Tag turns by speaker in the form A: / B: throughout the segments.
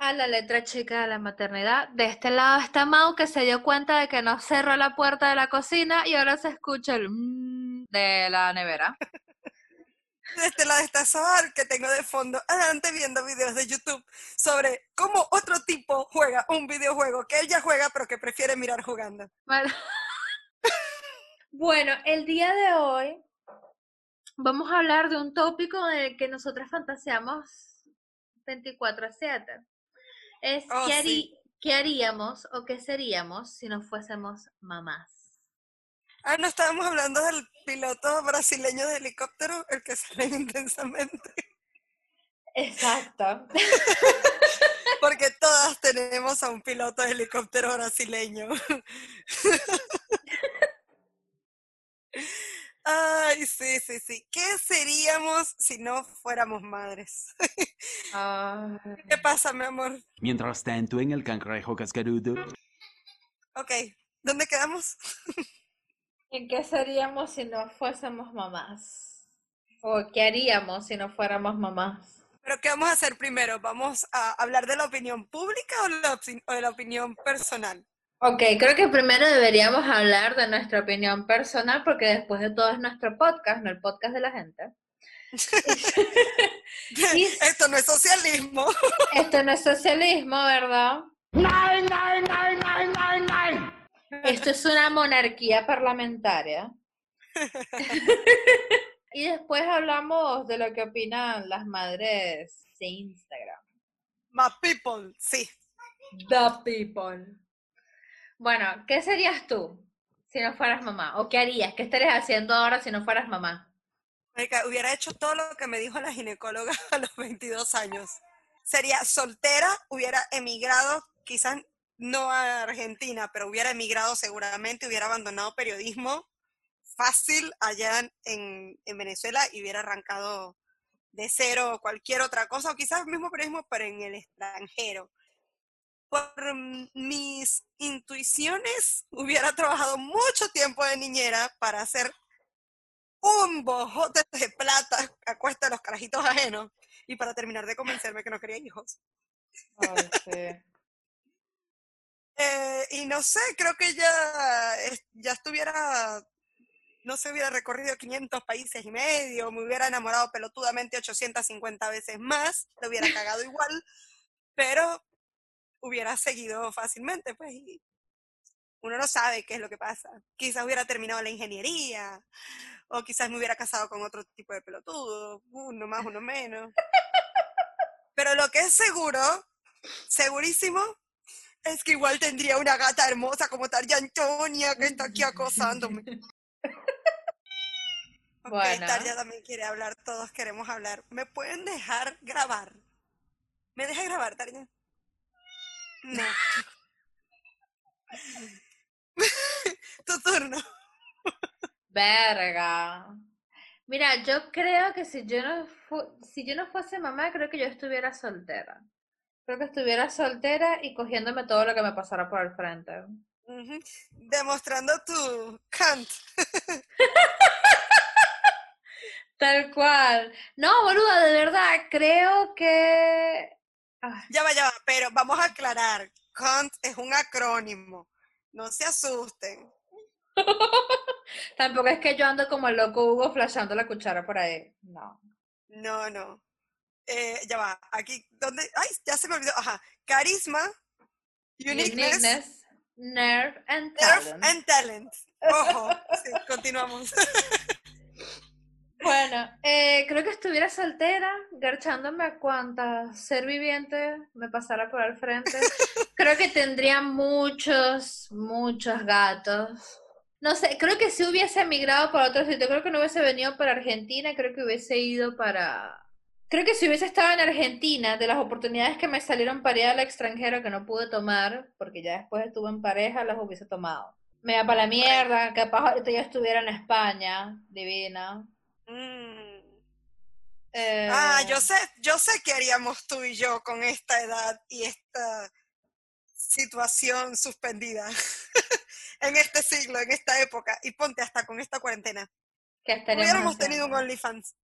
A: A la letra chica de la maternidad. De este lado está Mau que se dio cuenta de que no cerró la puerta de la cocina y ahora se escucha el mmm de la nevera.
B: De este lado está Soar, que tengo de fondo adelante viendo videos de YouTube sobre cómo otro tipo juega un videojuego que él ya juega pero que prefiere mirar jugando.
A: Bueno, bueno el día de hoy vamos a hablar de un tópico en el que nosotras fantaseamos 24 a 7. Es
B: Oh,
A: ¿qué,
B: sí.
A: ¿qué haríamos o qué seríamos si no fuésemos mamás?
B: Ah, no estábamos hablando del piloto brasileño de helicóptero, el que sale intensamente.
A: Exacto.
B: Porque todas tenemos a un piloto de helicóptero brasileño. Ay, sí, sí, sí. ¿Qué seríamos si no fuéramos madres?
A: Ay.
B: ¿Qué pasa, mi amor?
C: Mientras tanto, en el cangrejo cascarudo.
B: Ok, ¿dónde quedamos?
A: ¿En qué seríamos si no fuésemos mamás? ¿O qué haríamos si no fuéramos mamás?
B: ¿Pero qué vamos a hacer primero? ¿Vamos a hablar de la opinión pública o, la opci- o de la opinión personal?
A: Ok, creo que primero deberíamos hablar de nuestra opinión personal porque después de todo es nuestro podcast, no el podcast de la gente.
B: Esto no es socialismo.
A: Esto no es socialismo, ¿verdad? Esto es una monarquía parlamentaria. y después hablamos de lo que opinan las madres de Instagram.
B: My people, sí.
A: The people. Bueno, ¿qué serías tú si no fueras mamá? ¿O qué harías? ¿Qué estarías haciendo ahora si no fueras mamá?
B: Marica, hubiera hecho todo lo que me dijo la ginecóloga a los 22 años. Sería soltera, hubiera emigrado, quizás no a Argentina, pero hubiera emigrado seguramente, hubiera abandonado periodismo fácil allá en- en, en Venezuela y hubiera arrancado de cero cualquier otra cosa, o quizás mismo periodismo, pero en el extranjero. Por mis intuiciones, hubiera trabajado mucho tiempo de niñera para hacer un bojote de plata a cuesta de los carajitos ajenos y para terminar de convencerme que no quería hijos. Eh, y no sé, creo que ya, ya estuviera, no se hubiera recorrido 500 países y medio, me hubiera enamorado pelotudamente 850 veces más, lo hubiera cagado igual, pero hubiera seguido fácilmente, pues, y uno no sabe qué es lo que pasa. Quizás hubiera terminado la ingeniería, o quizás me hubiera casado con otro tipo de pelotudo, uno más, uno menos. Pero lo que es seguro, segurísimo, es que igual tendría una gata hermosa como Tarja Antonia que está aquí acosándome.
A: Bueno.
B: Tarja también quiere hablar, todos queremos hablar. ¿Me pueden dejar grabar? ¿Me deja grabar, Tarja? No. tu turno.
A: Verga. Mira, yo creo que si yo no fu- si yo no fuese mamá, creo que yo estuviera soltera. Creo que estuviera soltera y cogiéndome todo lo que me pasara por el frente.
B: Demostrando tu Kant.
A: Tal cual. No, boluda, de verdad, creo que...
B: Ya va, ya va, pero vamos a aclarar. Kant es un acrónimo. No se asusten.
A: Tampoco es que yo ando como el loco Hugo flashando la cuchara por ahí. No.
B: No, no. Eh, ya va, aquí, ¿dónde? Ay, ya se me olvidó. Ajá. Carisma, uniqueness,
A: Uniqueness, nerve and
B: nerve
A: talent.
B: and talent. Ojo, sí, continuamos.
A: Bueno, eh, creo que estuviera soltera, garchándome a cuanta ser viviente me pasara por el frente. Creo que tendría muchos, muchos gatos. No sé, creo que si hubiese emigrado para otro sitio, creo que no hubiese venido para Argentina, creo que hubiese ido para... Creo que si hubiese estado en Argentina, de las oportunidades que me salieron para ir al extranjero que no pude tomar, porque ya después estuve en pareja, las hubiese tomado. Me da para la mierda, capaz ahorita yo estuviera en España, divina.
B: Mm.
A: Eh,
B: Ah, yo sé, yo sé qué haríamos tú y yo con esta edad y esta situación suspendida en este siglo, en esta época, y ponte hasta con esta cuarentena.
A: que
B: Hubiéramos tenido un. OnlyFans.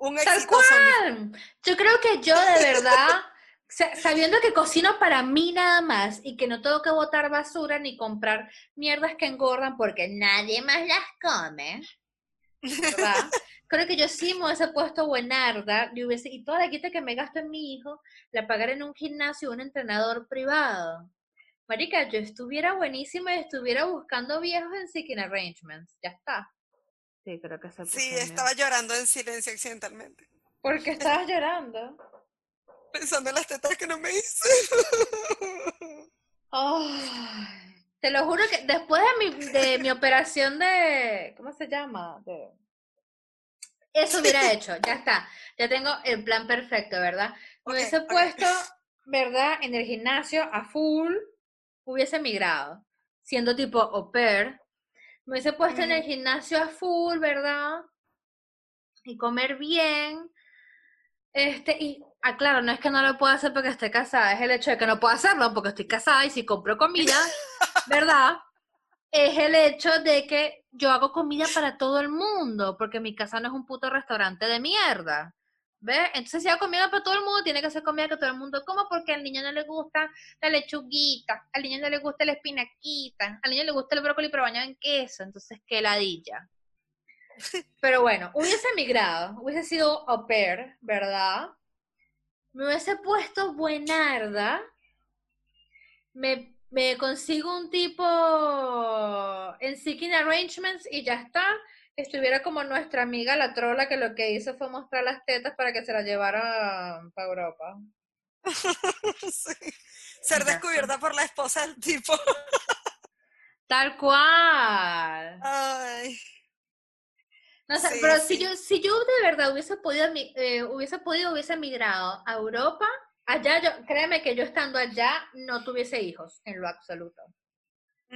B: Un
A: Tal. Yo creo que yo de verdad, sa- sabiendo que cocino para mí nada más y que no tengo que botar basura ni comprar mierdas que engordan porque nadie más las come, ¿verdad? Creo que yo sí me hubiese puesto buenarda y, hubiese, y toda la quita que me gasto en mi hijo la pagar en un gimnasio o un entrenador privado. Marica, yo estuviera buenísima y estuviera buscando viejos en Seeking Arrangements. Ya está. Sí, creo que se puso
B: Sí, estaba llorando en silencio accidentalmente.
A: ¿Por qué estabas llorando?
B: Pensando en las tetas que no me hice.
A: Ay, te lo juro que después de mi, de mi operación de, ¿cómo se llama? De- eso hubiera hecho, ya está. Ya tengo el plan perfecto, ¿verdad? Me hubiese puesto, ¿verdad? En el gimnasio a full, hubiese migrado, siendo tipo au pair. Me hubiese puesto en el gimnasio a full, ¿verdad? Y comer bien. Este, y, ah, claro, no es que no lo pueda hacer porque esté casada, es el hecho de que no puedo hacerlo porque estoy casada y si compro comida, ¿verdad? Es el hecho de que yo hago comida para todo el mundo, porque mi casa no es un puto restaurante de mierda. ¿Ves? Entonces, si hago comida para todo el mundo, tiene que ser comida que todo el mundo coma, porque al niño no le gusta la lechuguita, al niño no le gusta la espinaquita, al niño le gusta el brócoli pero bañado en queso, entonces, qué ladilla. Pero bueno, hubiese migrado, hubiese sido au pair, ¿verdad? Me hubiese puesto buenarda, me, me consigo un tipo en Seeking Arrangements y ya está. Estuviera como nuestra amiga la trola que lo que hizo fue mostrar las tetas para que se las llevara para Europa.
B: Sí. Ser descubierta por la esposa del tipo.
A: Tal cual.
B: Ay.
A: No sé,
B: Sí,
A: pero
B: sí.
A: si yo, si yo de verdad hubiese podido, eh, hubiese podido, hubiese migrado a Europa, allá yo, créeme que yo estando allá no tuviese hijos en lo absoluto.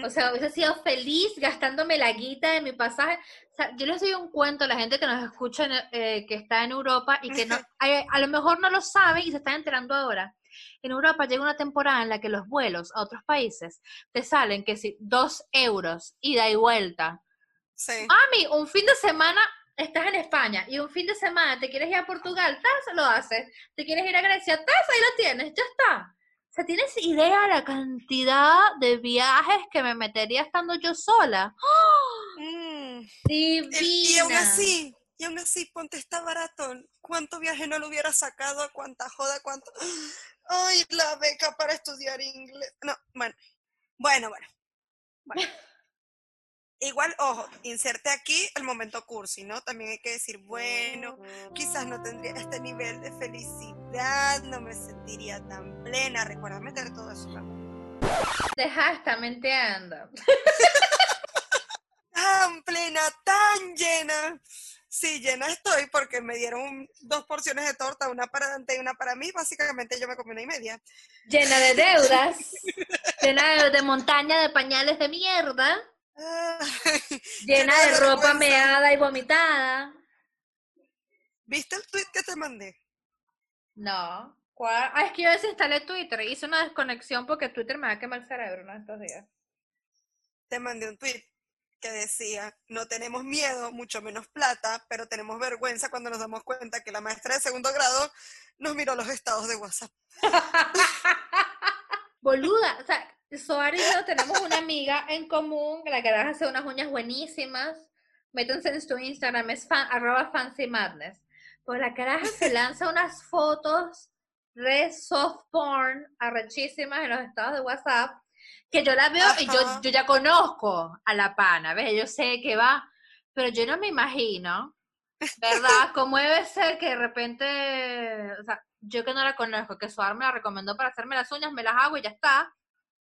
A: O sea, hubiese sido feliz gastándome la guita de mi pasaje. O sea, yo les doy un cuento a la gente que nos escucha, en, eh, que está en Europa y que no, a, a lo mejor no lo sabe y se están enterando ahora. En Europa llega una temporada en la que los vuelos a otros países te salen que si dos euros ida y vuelta.
B: Sí.
A: Mami, un fin de semana estás en España y un fin de semana te quieres ir a Portugal, tas, lo haces. Te quieres ir a Grecia, tas, ahí lo tienes, ya está. O sea, ¿tienes idea la cantidad de viajes que me metería estando yo sola? ¡Oh!
B: Mm.
A: Divina.
B: Y, y aún así, y aún así, ponte está barato. ¿Cuánto viaje no lo hubiera sacado? ¿Cuánta joda? ¿Cuánto? Ay, la beca para estudiar inglés. No, bueno. Bueno, bueno. bueno. Igual, ojo, inserte aquí el momento cursi, ¿no? También hay que decir, bueno, quizás no tendría este nivel de felicidad, no me sentiría tan plena. Recuerda meter todo eso. ¿no?
A: Deja, está mintiendo.
B: tan plena, tan llena. Sí, llena estoy porque me dieron dos porciones de torta, una para Dante y una para mí. Básicamente yo me comí una y media.
A: Llena de deudas, llena de, de montaña de pañales de mierda, llena de
B: de
A: ropa meada y vomitada.
B: ¿Viste el tweet que te mandé?
A: No. ¿Cuál? Ah, es que yo desinstalé Twitter. Hice una desconexión porque Twitter me va a quemar el cerebro ¿no? estos días.
B: Te mandé un tweet que decía, no tenemos miedo, mucho menos plata, pero tenemos vergüenza cuando nos damos cuenta que la maestra de segundo grado nos miró los estados de WhatsApp.
A: Boluda, o sea, Soar y yo tenemos una amiga en común, la que hace unas uñas buenísimas. Métanse en su Instagram, es fan, arroba fancy madness. Pues la caraja se lanza unas fotos re soft porn, arrechísimas en los estados de WhatsApp, que yo la veo y yo, yo ya conozco a la pana, ¿ves? Yo sé que va, pero yo no me imagino, ¿verdad? Cómo debe ser que de repente, o sea, yo que no la conozco, que Suar me la recomendó para hacerme las uñas, me las hago y ya está.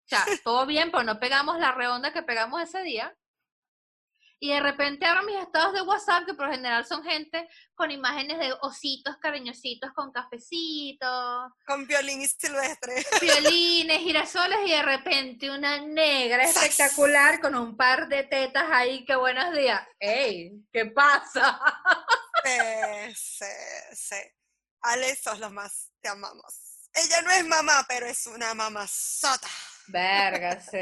A: O sea, todo bien, pero no pegamos la redonda que pegamos ese día. Y de repente abro mis estados de WhatsApp, que por lo general son gente con imágenes de ositos cariñositos con cafecitos,
B: Con violín y silvestre.
A: violines, girasoles y de repente una negra espectacular con un par de tetas ahí, que buenos días. ¡Ey! ¿Qué pasa?
B: Sí, sí, sí. Ale, sos lo más, te amamos. Ella no es mamá, pero es una mamazota.
A: Verga, sí.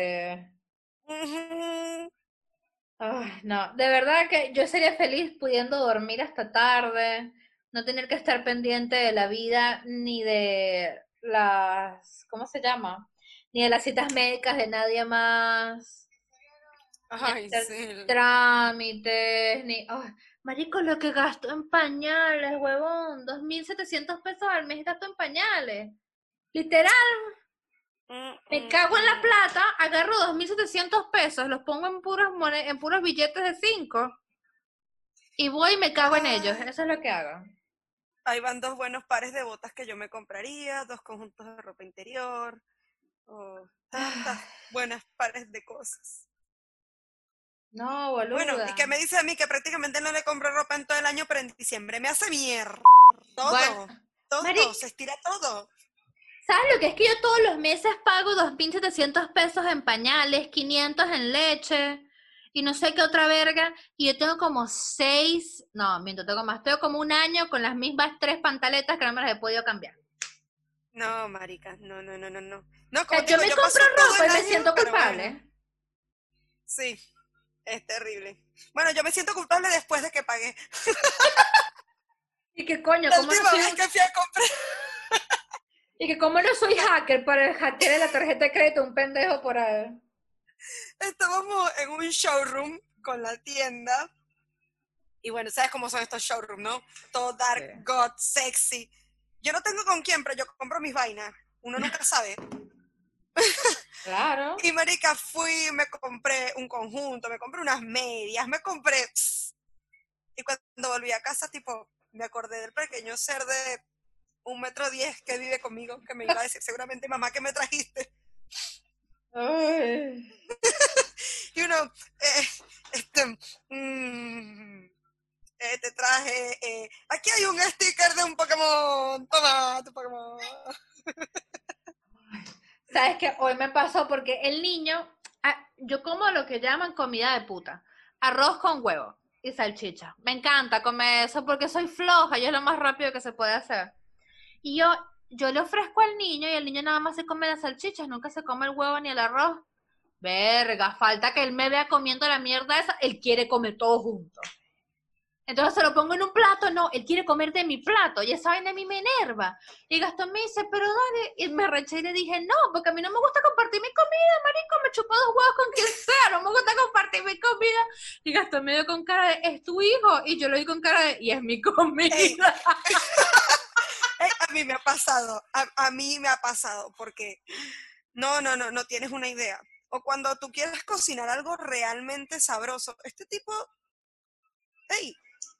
A: No, de verdad que yo sería feliz pudiendo dormir hasta tarde, no tener que estar pendiente de la vida ni de las, ¿cómo se llama? Ni de las citas médicas de nadie más,
B: Ay,
A: hacer
B: sí.
A: trámites, ni... marico, lo que gasto en pañales, huevón, 2.700 pesos al mes gasto en pañales. Literal, me
B: mm,
A: cago en la
B: mm.
A: plata, agarro 2.700 pesos, los pongo en puros, en puros billetes de 5 y voy y me cago en ellos.
B: Ay.
A: Eso es lo que hago.
B: Ahí van dos buenos pares de botas que yo me compraría, dos conjuntos de ropa interior, o tantas buenas pares de cosas.
A: No, boluda.
B: Bueno, y que me dice a mí que prácticamente no le compro ropa en todo el año, pero en diciembre me hace mierda. Todo,
A: Bueno,
B: todo,
A: Mari-
B: se estira todo.
A: ¿Sabes lo que es que yo todos los meses pago 2.700 pesos en pañales, 500 en leche y no sé qué otra verga? Y yo tengo como seis, no, miento, tengo más, tengo como un año con las mismas tres pantaletas que no me las he podido cambiar.
B: No, marica, no, no, no, no, no. No, como
A: yo
B: digo,
A: me
B: paso
A: compro ropa y me siento culpable.
B: bueno, sí, es terrible. Bueno, yo me siento culpable después de que pagué.
A: Y que coño,
B: La
A: ¿cómo
B: última vez que fui a comprar.
A: Y que como no soy hacker para el hacker de la tarjeta de crédito, un pendejo por ahí.
B: Estábamos en un showroom con la tienda. Y bueno, ¿sabes cómo son estos showrooms, no? Todo dark,
A: Sí.
B: god, sexy. Yo no tengo con quién, pero yo compro mis vainas. Uno nunca sabe.
A: Claro.
B: Y marica, fui, me compré un conjunto, me compré unas medias, me compré... pss. Y cuando volví a casa, tipo, me acordé del pequeño ser de un metro diez que vive conmigo, que me iba a decir seguramente, mamá, que me trajiste?
A: Ay.
B: Y uno, eh, este, mm, eh, te traje, eh, aquí hay un sticker de un Pokémon, toma tu Pokémon.
A: ¿Sabes qué? Hoy me pasó porque el niño, ah, yo como lo que llaman comida de puta, arroz con huevo y salchicha. Me encanta comer eso porque soy floja y es lo más rápido que se puede hacer. Y yo, yo le ofrezco al niño y el niño nada más se come las salchichas, nunca se come el huevo ni el arroz. Verga, falta que él me vea comiendo la mierda esa, él quiere comer todo junto. Entonces se lo pongo en un plato, no, él quiere comer de mi plato y esa vaina a mí me enerva. Y Gastón me dice, pero dale, y me reché y le dije, no, porque a mí no me gusta compartir mi comida, marico, me chupo dos huevos con quien sea, no me gusta compartir mi comida. Y Gastón me dio con cara de, es tu hijo, y yo lo di con cara de, y es mi comida.
B: Mí me ha pasado, a, mí me ha pasado, porque no, no, no, no tienes una idea. O cuando tú quieres cocinar algo realmente sabroso, este tipo, hey,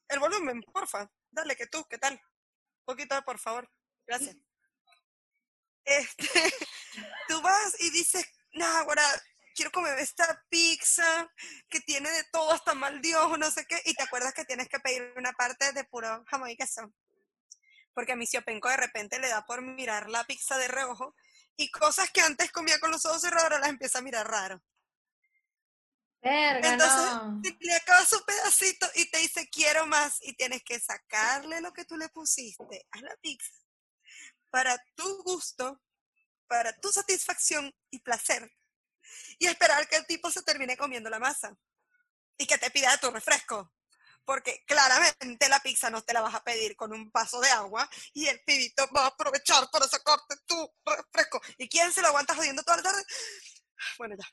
B: el volumen, porfa, dale que tú, ¿qué tal? Un poquito, por favor, gracias. Este, tú vas y dices, no, ahora quiero comer esta pizza que tiene de todo hasta mal Dios no sé qué, y te acuerdas que tienes que pedir una parte de puro jamón y queso. Porque a mi penco de repente le da por mirar la pizza de reojo y cosas que antes comía con los ojos cerrados ahora las empieza a mirar raro.
A: Verga,
B: Entonces,
A: no.
B: le acabas su pedacito y te dice quiero más y tienes que sacarle lo que tú le pusiste a la pizza para tu gusto, para tu satisfacción y placer y esperar que el tipo se termine comiendo la masa y que te pida tu refresco. Porque claramente la pizza no te la vas a pedir con un vaso de agua y el pibito va a aprovechar para sacarte tu refresco. ¿Y quién se lo aguanta jodiendo toda la tarde? Bueno, ya.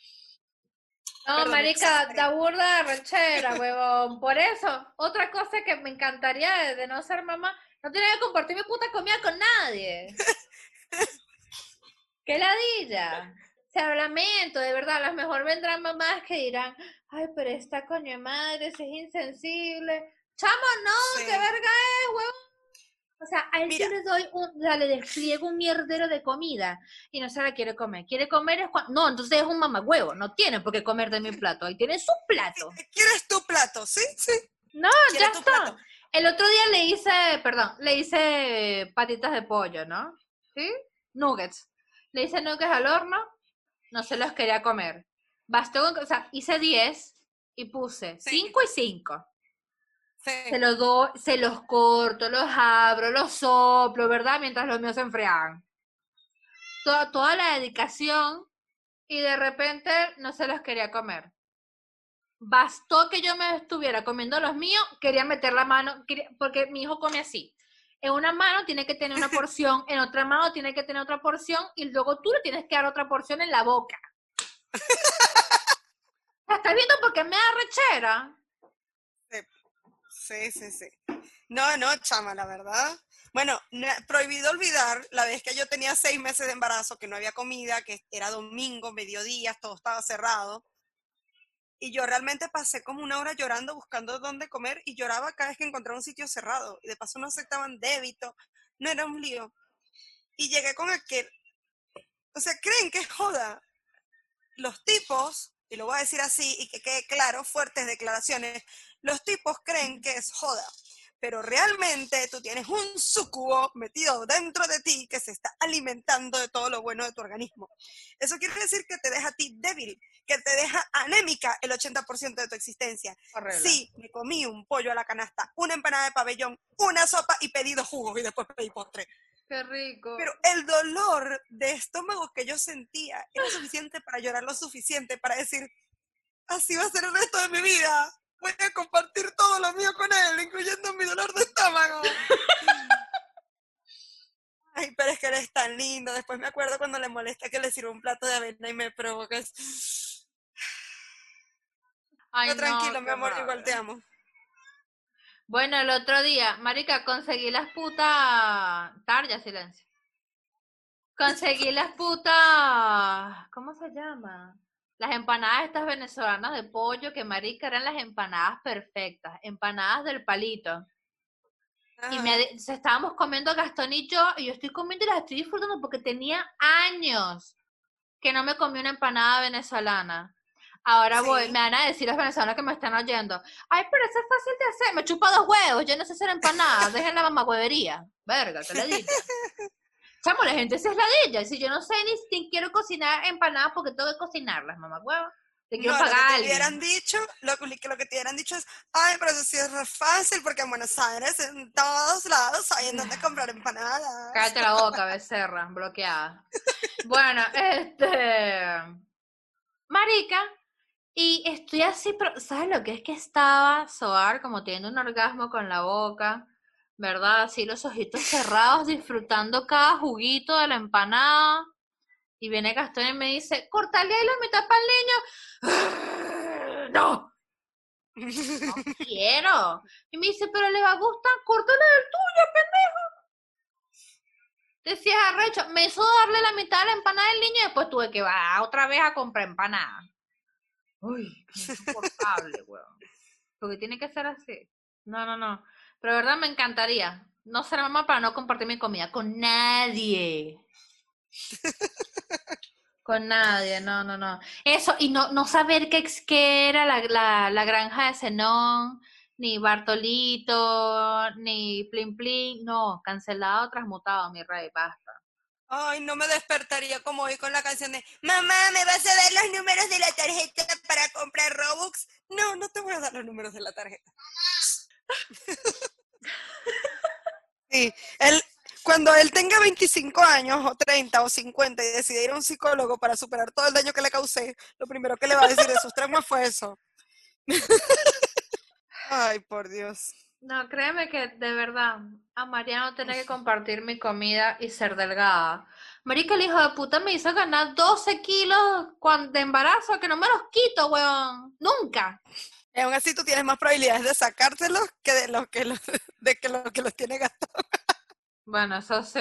A: No,
B: Perdón,
A: marica, da burda de rechera, huevón. Por eso, otra cosa que me encantaría de, de no ser mamá, no tener que compartir mi puta comida con nadie. ¡Qué ladilla! O sea, lo lamento, de verdad, a lo mejor vendrán mamás que dirán, ay, pero esta coño de madre, si es insensible. Chamo, no,
B: Sí.
A: qué verga es, huevón. O sea, a él
B: Mira.
A: sí le doy un, o sea, le despliego un mierdero de comida y no se la quiere comer. Quiere comer es cuando, no, entonces es un mamagüevo, no tiene por qué comer de mi plato, ahí tiene su plato.
B: ¿Quieres tu plato? Sí, sí.
A: No, ya
B: ¿Quieres tu
A: está.
B: plato?
A: El otro día le hice, perdón, le hice patitas de pollo, ¿no? ¿Sí? Nuggets. Le hice nuggets al horno, no se los quería comer. Bastó con, o sea, hice 10 y puse
B: Sí.
A: 5 y 5.
B: Sí.
A: Se los doy, se los corto, los abro, los soplo, ¿verdad? Mientras los míos se enfriaban. Toda, toda la dedicación y de repente no se los quería comer. Bastó que yo me estuviera comiendo los míos, quería meter la mano, quería- porque mi hijo come así. En una mano tiene que tener una porción, en otra mano tiene que tener otra porción y luego tú le tienes que dar otra porción en la boca. ¿Estás viendo por qué me da rechera?
B: Sí, sí, sí. No, no, chama, la verdad. Bueno, prohibido olvidar la vez que yo tenía seis meses de embarazo, que no había comida, que era domingo, mediodía, todo estaba cerrado. Y yo realmente pasé como una hora llorando buscando dónde comer y lloraba cada vez que encontraba un sitio cerrado. Y de paso no aceptaban débito, no era un lío. Y llegué con aquel. O sea, ¿creen que es joda? Los tipos, y lo voy a decir así y que quede claro, fuertes declaraciones, los tipos creen que es joda. Pero realmente tú tienes un sucubo metido dentro de ti que se está alimentando de todo lo bueno de tu organismo. Eso quiere decir que te deja a ti débil, que te deja anémica el 80% de tu existencia.
A: Horrible.
B: Sí, me comí un pollo a la canasta, una empanada de pabellón, una sopa y pedí dos jugos y después pedí postre.
A: Qué rico.
B: Pero el dolor de estómago que yo sentía era suficiente para llorar lo suficiente para decir, así va a ser el resto de mi vida. Voy a compartir todo lo mío con él, incluyendo mi dolor de estómago. Ay, pero es que eres tan lindo. Después me acuerdo cuando le molesta que le sirva un plato de avena y me provoca. es-
A: Ay,
B: No, tranquilo, mi amor, igual te amo.
A: Bueno, el otro día, marica, conseguí las putas... Tarja, silencio. Conseguí las putas... ¿Cómo se llama? Las empanadas estas venezolanas de pollo, que marica eran las empanadas perfectas, empanadas del palito. Y me, se estábamos comiendo Gastón y yo, y yo estoy comiendo y las estoy disfrutando porque tenía años que no me comí una empanada venezolana. Ahora voy, me van a decir los venezolanos que me están oyendo, ay, pero eso es fácil de hacer, me chupa dos huevos, yo no sé hacer empanadas, dejen la mamagüevería. Verga, que ladilla. Chamo, la gente se es ladilla, y si yo no sé ni, ni quiero cocinar empanadas porque tengo que cocinarlas, mamagüevo. Te quiero
B: No, lo
A: pagar a
B: que te hubieran dicho, lo, que- lo que te hubieran dicho es, ay, pero eso sí es re fácil porque en Buenos Aires, en todos lados, hay en donde comprar empanadas.
A: Cállate la boca, becerra, bloqueada. Bueno, este. Marica, y estoy así, pero ¿sabes lo que es que estaba Soar como teniendo un orgasmo con la boca? ¿Verdad? Así los ojitos cerrados, disfrutando cada juguito de la empanada. Y viene Gastón y me dice, cortale ahí la mitad para el niño. No, no quiero. Y me dice, pero le va a gustar, córtale el tuyo, pendejo. Decía arrecho, me hizo darle la mitad de la empanada del niño y después tuve que va otra vez a comprar empanada. Uy, qué insoportable, weón. Porque tiene que ser así. No, no, no. Pero de verdad me encantaría. No ser mamá para no compartir mi comida con nadie. Con nadie, no, no, no. Eso, y no, no saber qué, qué era la, la, la granja de Zenón, ni Bartolito, ni Plin Plin, no, cancelado, transmutado, mi rey, basta.
B: Ay, no me despertaría como hoy con la canción de Mamá, ¿me vas a dar los números de la tarjeta para comprar Robux? No, no te voy a dar los números de la tarjeta. Sí, él, cuando él tenga 25 años o 30 o 50 y decida ir a un psicólogo para superar todo el daño que le causé, lo primero que le va a decir de sus traumas fue eso. Ay, por Dios.
A: No, créeme que de verdad, amaría no tener que compartir mi comida y ser delgada. Marica, el hijo de puta me hizo ganar 12 kilos de embarazo, que no me los quito, weón. Nunca.
B: Y aún así tú tienes más probabilidades de sacártelos que de los que los, de que los que los tiene gastados.
A: Bueno, eso sí.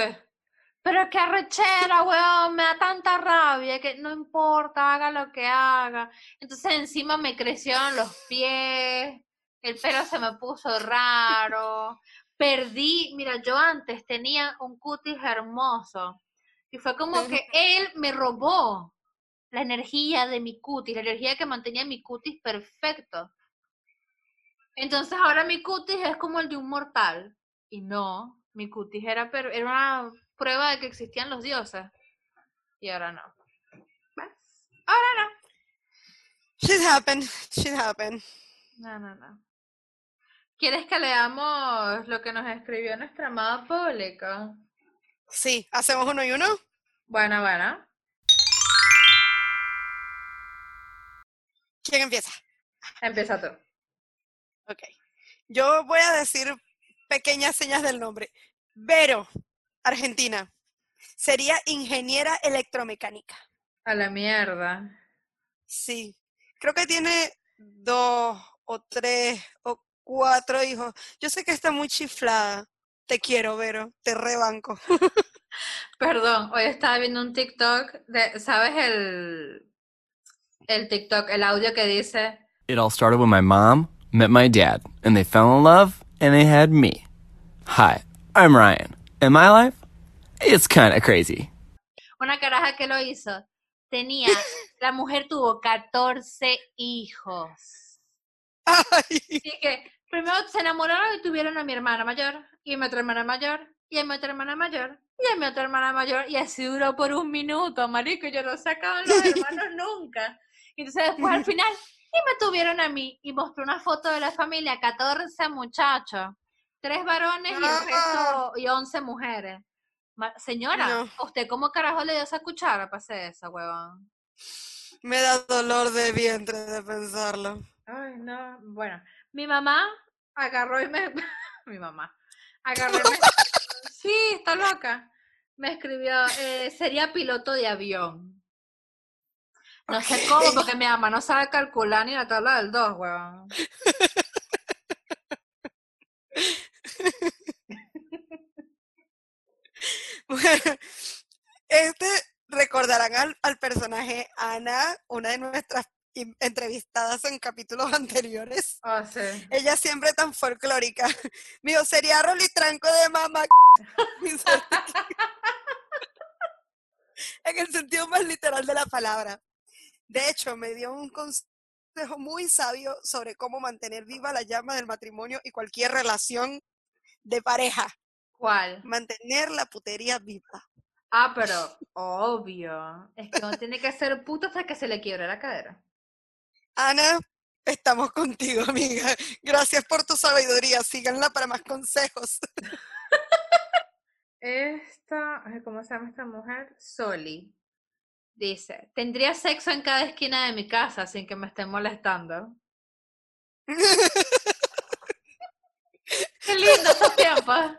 A: Pero qué arrechera, weón, me da tanta rabia que no importa, haga lo que haga. Entonces encima me crecieron los pies, el pelo se me puso raro, perdí, mira, yo antes tenía un cutis hermoso y fue como que él me robó la energía de mi cutis, la energía que mantenía mi cutis perfecto. Entonces ahora mi cutis es como el de un mortal y no, mi cutis era, per- era una prueba de que existían los dioses y ahora no. ¿Ves? Ahora no.
B: Shit happened, shit happened.
A: No, no, no. ¿Quieres que leamos lo que nos escribió nuestra amada pública?
B: Sí, hacemos uno y uno.
A: Bueno, bueno.
B: ¿Quién empieza?
A: Empieza tú.
B: Ok. Yo voy a decir pequeñas señas del nombre. Vero, Argentina. Sería ingeniera electromecánica.
A: A la mierda.
B: Sí. Creo que tiene dos o tres o cuatro hijos. Yo sé que está muy chiflada. Te quiero, Vero. Te rebanco.
A: Perdón, hoy estaba viendo un TikTok de, ¿sabes el, el TikTok, el audio que dice,
D: It all started when my mom met my dad, and they fell in love, and they had me. Hi, I'm Ryan, and my life? It's kind of crazy.
A: una caraja que lo hizo, tenía, la mujer tuvo 14 hijos.
B: Ay,
A: Así que primero se enamoraron y tuvieron a mi hermana mayor, y a mi otra hermana mayor, y a mi otra hermana mayor, y a mi otra hermana mayor, y así duró por un minuto, marico, y yo no sacaban los hermanos nunca. Y entonces después al final, y me tuvieron a mí, y mostró una foto de la familia, 14 muchachos, tres varones y el
B: Ah.
A: resto, y 11 mujeres. Ma- Señora,
B: No.
A: ¿usted cómo carajo le dio esa cuchara para hacer eso, huevón?
B: me da dolor de vientre de pensarlo.
A: Ay, no. Bueno, mi mamá agarró y me. mi mamá. Agarró y me. sí, está loca. Me escribió, eh, sería piloto de avión. No sé cómo, porque mi mamá no sabe calcular ni la tabla del 2, weón.
B: Bueno, este recordarán al, al personaje Ana, una de nuestras entrevistadas en capítulos anteriores.
A: Oh, sí.
B: Ella siempre tan folclórica. Mío, sería rolitranco de mamá. en el sentido más literal de la palabra. De hecho, me dio un consejo muy sabio sobre cómo mantener viva la llama del matrimonio y cualquier relación de pareja.
A: ¿Cuál?
B: Mantener la putería viva.
A: Ah, pero obvio. Es que uno tiene que ser puto hasta que se le quiebre la cadera.
B: Ana, estamos contigo, amiga. Gracias por tu sabiduría. Síganla para más consejos.
A: Esta, ¿cómo se llama esta mujer? Soli. Dice, tendría sexo en cada esquina de mi casa sin que me estén molestando. Qué lindo esos tiempos.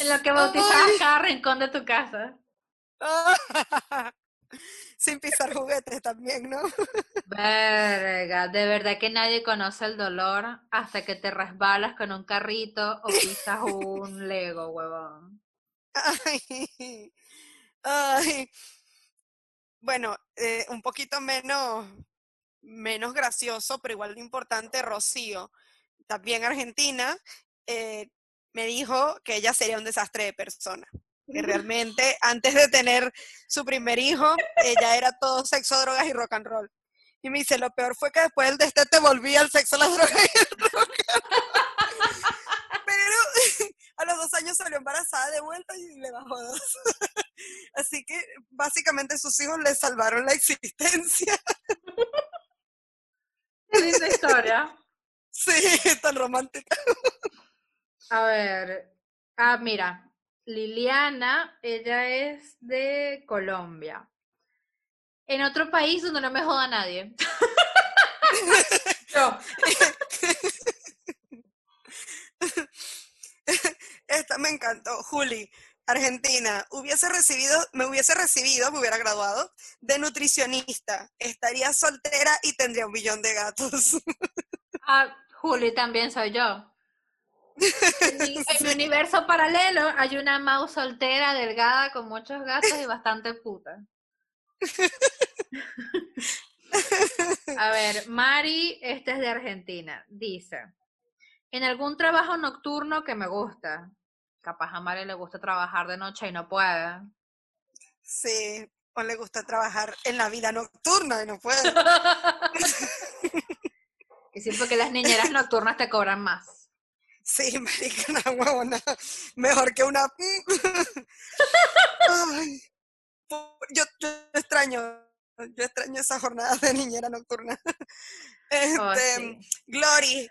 A: En lo que bautizabas cada rincón de tu casa.
B: Sin pisar juguetes también, ¿no?
A: Verga, de verdad que nadie conoce el dolor hasta que te resbalas con un carrito o pisas un Lego, huevón.
B: Ay, ay. Bueno, eh, un poquito menos, menos gracioso, pero igual de importante, Rocío, también argentina, eh, me dijo que ella sería un desastre de persona. Que realmente antes de tener su primer hijo, ella era todo sexo, drogas y rock and roll. Y me dice, lo peor fue que después del destete volví al sexo, las drogas y el rock and roll. Pero a los dos años salió embarazada de vuelta y le bajó dos. Así que básicamente sus hijos le salvaron la existencia.
A: Qué linda historia.
B: Sí, tan romántica.
A: A ver, ah, mira, Liliana, ella es de Colombia. En otro país donde no me joda nadie. Yo.
B: Esta me encantó. Juli, Argentina, hubiese recibido, me hubiese recibido, me hubiera graduado de nutricionista. Estaría soltera y tendría un millón de gatos.
A: Ah, Juli también soy yo. En mi, en mi universo paralelo hay una mouse soltera, delgada, con muchos gatos y bastante puta. A ver, Mari, esta es de Argentina. Dice, en algún trabajo nocturno que me gusta. Capaz a le gusta trabajar de noche y no puede.
B: Sí, o le gusta trabajar en la vida nocturna y no puede.
A: Y sí, porque las niñeras nocturnas te cobran más.
B: Sí, marica, una huevona. Mejor que una. Ay, yo, yo extraño, yo extraño esa jornada de niñera nocturna.
A: Oh,
B: Este,
A: sí.
B: Glory,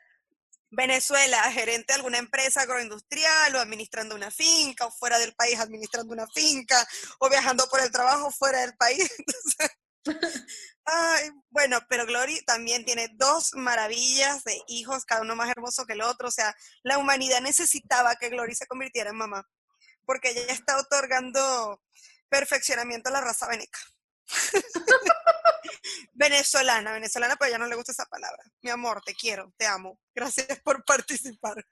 B: Venezuela, gerente de alguna empresa agroindustrial o administrando una finca o fuera del país administrando una finca o viajando por el trabajo fuera del país. Ay, bueno, pero Glory también tiene dos maravillas de hijos, cada uno más hermoso que el otro. O sea, la humanidad necesitaba que Glory se convirtiera en mamá, porque ella está otorgando perfeccionamiento a la raza veneca. venezolana, venezolana, pero ya no le gusta esa palabra. Mi amor, te quiero, te amo. Gracias por participar.